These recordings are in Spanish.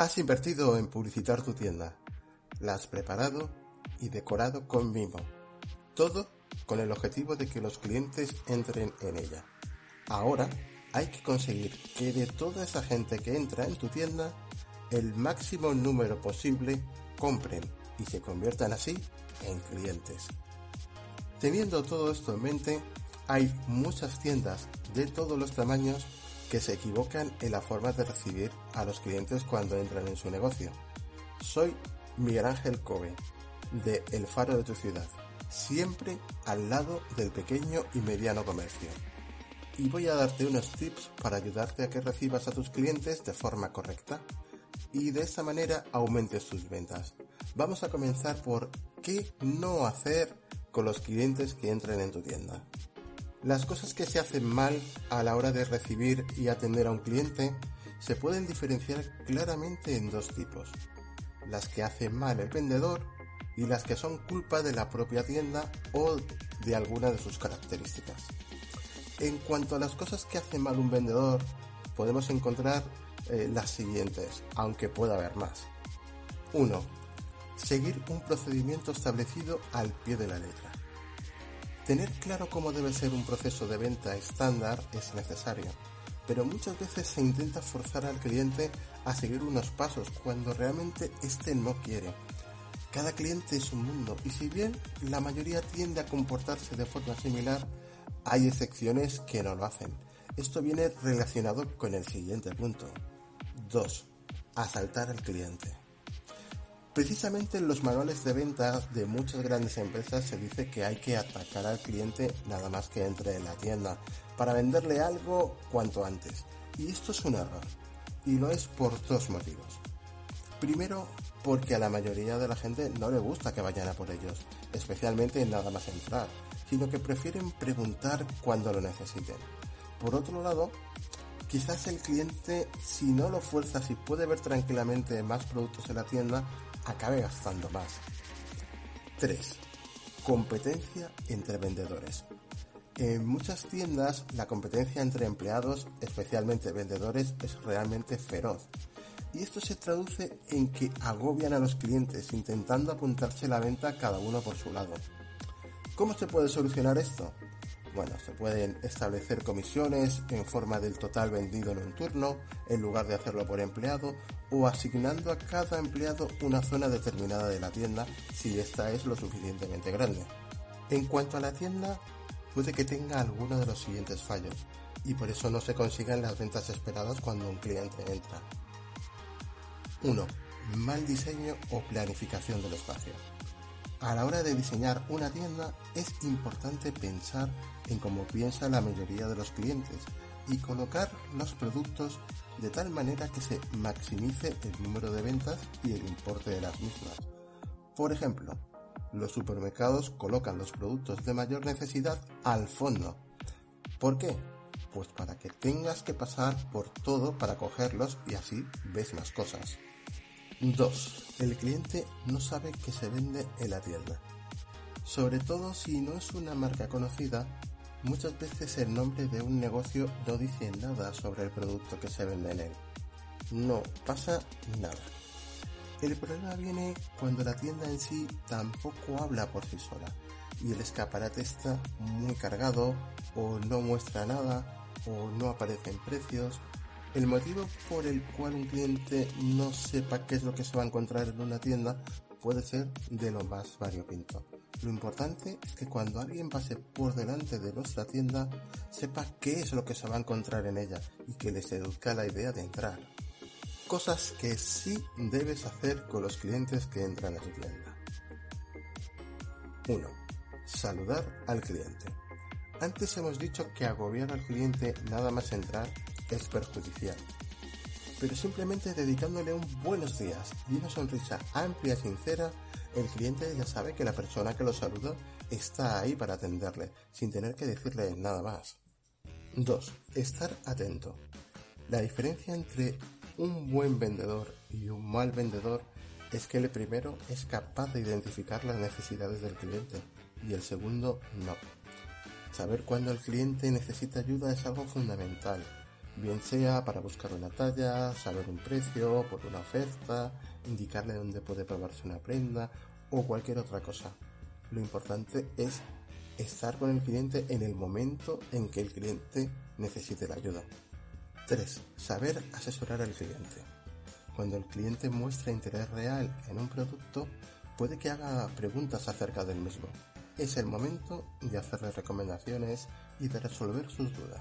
Has invertido en publicitar tu tienda. La has preparado y decorado con mimo. Todo con el objetivo de que los clientes entren en ella. Ahora hay que conseguir que de toda esa gente que entra en tu tienda, el máximo número posible compren y se conviertan así en clientes. Teniendo todo esto en mente, hay muchas tiendas de todos los tamaños que se equivocan en la forma de recibir a los clientes cuando entran en su negocio. Soy Miguel Ángel Cove, de El Faro de tu Ciudad, siempre al lado del pequeño y mediano comercio. Y voy a darte unos tips para ayudarte a que recibas a tus clientes de forma correcta y de esa manera aumentes tus ventas. Vamos a comenzar por qué no hacer con los clientes que entren en tu tienda. Las cosas que se hacen mal a la hora de recibir y atender a un cliente se pueden diferenciar claramente en dos tipos. Las que hace mal el vendedor y las que son culpa de la propia tienda o de alguna de sus características. En cuanto a las cosas que hace mal un vendedor, podemos encontrar eh, las siguientes, aunque pueda haber más. 1. Seguir un procedimiento establecido al pie de la letra. Tener claro cómo debe ser un proceso de venta estándar es necesario, pero muchas veces se intenta forzar al cliente a seguir unos pasos cuando realmente éste no quiere. Cada cliente es un mundo y si bien la mayoría tiende a comportarse de forma similar, hay excepciones que no lo hacen. Esto viene relacionado con el siguiente punto. 2. Asaltar al cliente. Precisamente en los manuales de venta de muchas grandes empresas se dice que hay que atacar al cliente nada más que entre en la tienda para venderle algo cuanto antes. Y esto es un error. Y lo es por dos motivos. Primero, porque a la mayoría de la gente no le gusta que vayan a por ellos, especialmente en nada más entrar, sino que prefieren preguntar cuando lo necesiten. Por otro lado, quizás el cliente, si no lo fuerzas y puede ver tranquilamente más productos en la tienda, acabe gastando más. 3. Competencia entre vendedores. En muchas tiendas la competencia entre empleados, especialmente vendedores, es realmente feroz. Y esto se traduce en que agobian a los clientes intentando apuntarse la venta cada uno por su lado. ¿Cómo se puede solucionar esto? Bueno, se pueden establecer comisiones en forma del total vendido en un turno, en lugar de hacerlo por empleado, o asignando a cada empleado una zona determinada de la tienda si esta es lo suficientemente grande. En cuanto a la tienda, puede que tenga alguno de los siguientes fallos, y por eso no se consigan las ventas esperadas cuando un cliente entra. 1. Mal diseño o planificación del espacio. A la hora de diseñar una tienda es importante pensar en cómo piensa la mayoría de los clientes y colocar los productos de tal manera que se maximice el número de ventas y el importe de las mismas. Por ejemplo, los supermercados colocan los productos de mayor necesidad al fondo. ¿Por qué? Pues para que tengas que pasar por todo para cogerlos y así ves más cosas. 2. El cliente no sabe que se vende en la tienda. Sobre todo si no es una marca conocida, muchas veces el nombre de un negocio no dice nada sobre el producto que se vende en él. No pasa nada. El problema viene cuando la tienda en sí tampoco habla por sí sola y el escaparate está muy cargado o no muestra nada o no aparecen precios el motivo por el cual un cliente no sepa qué es lo que se va a encontrar en una tienda puede ser de lo más variopinto. Lo importante es que cuando alguien pase por delante de nuestra tienda, sepa qué es lo que se va a encontrar en ella y que le seduzca la idea de entrar. Cosas que sí debes hacer con los clientes que entran a tu tienda. 1. Saludar al cliente. Antes hemos dicho que agobiar al cliente nada más entrar es perjudicial. Pero simplemente dedicándole un buenos días y una sonrisa amplia y sincera, el cliente ya sabe que la persona que lo saluda está ahí para atenderle, sin tener que decirle nada más. 2. Estar atento. La diferencia entre un buen vendedor y un mal vendedor es que el primero es capaz de identificar las necesidades del cliente y el segundo no. Saber cuándo el cliente necesita ayuda es algo fundamental bien sea para buscar una talla, saber un precio, por una oferta, indicarle dónde puede probarse una prenda o cualquier otra cosa. Lo importante es estar con el cliente en el momento en que el cliente necesite la ayuda. 3. Saber asesorar al cliente. Cuando el cliente muestra interés real en un producto, puede que haga preguntas acerca del mismo. Es el momento de hacerle recomendaciones y de resolver sus dudas.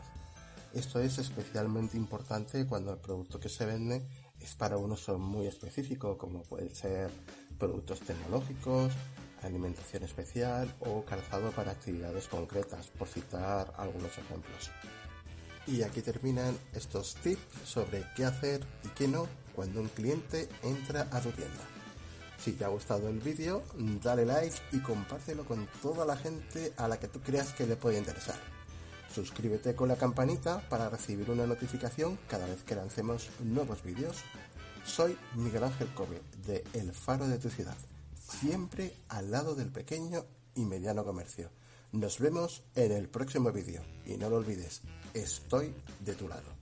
Esto es especialmente importante cuando el producto que se vende es para un uso muy específico, como pueden ser productos tecnológicos, alimentación especial o calzado para actividades concretas, por citar algunos ejemplos. Y aquí terminan estos tips sobre qué hacer y qué no cuando un cliente entra a tu tienda. Si te ha gustado el vídeo, dale like y compártelo con toda la gente a la que tú creas que le puede interesar. Suscríbete con la campanita para recibir una notificación cada vez que lancemos nuevos vídeos. Soy Miguel Ángel Kobe de El Faro de tu Ciudad, siempre al lado del pequeño y mediano comercio. Nos vemos en el próximo vídeo y no lo olvides, estoy de tu lado.